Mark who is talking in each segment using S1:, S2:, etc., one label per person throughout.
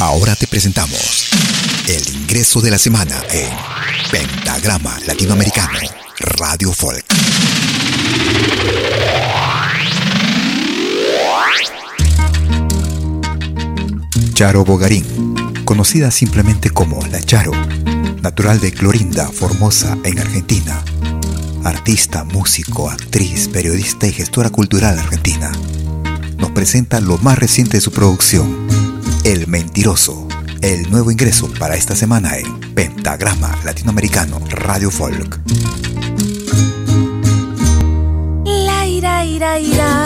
S1: Ahora te presentamos el ingreso de la semana en Pentagrama Latinoamericano Radio Folk. Charo Bogarín, conocida simplemente como La Charo, natural de Clorinda, Formosa, en Argentina. Artista, músico, actriz, periodista y gestora cultural argentina. Nos presenta lo más reciente de su producción, El Mentiroso, el nuevo ingreso para esta semana en Pentagrama Latinoamericano Radio Folk.
S2: La ira, ira, ira,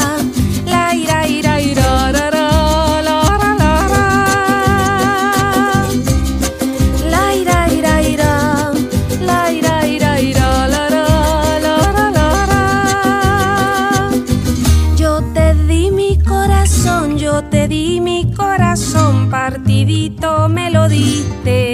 S2: me lo diste.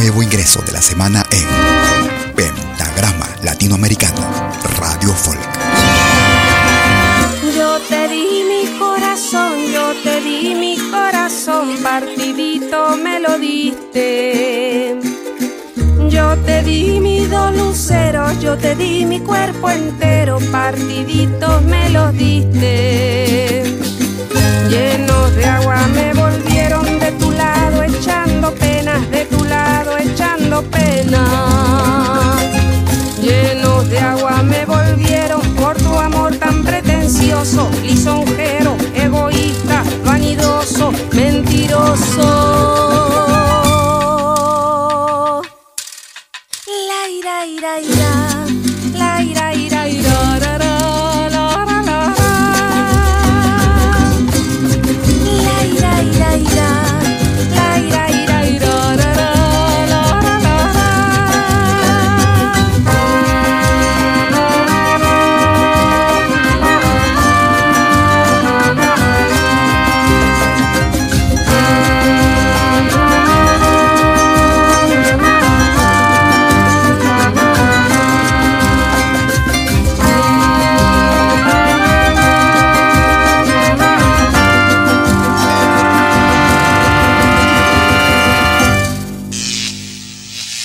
S1: nuevo ingreso de la semana en Pentagrama Latinoamericano, Radio Folk.
S2: Yo te di mi corazón, yo te di mi corazón, partidito me lo diste. Yo te di mi dos luceros, yo te di mi cuerpo entero, partidito me pretencioso, lisonjero, egoísta, vanidoso, mentiroso. La ira, ira, ira,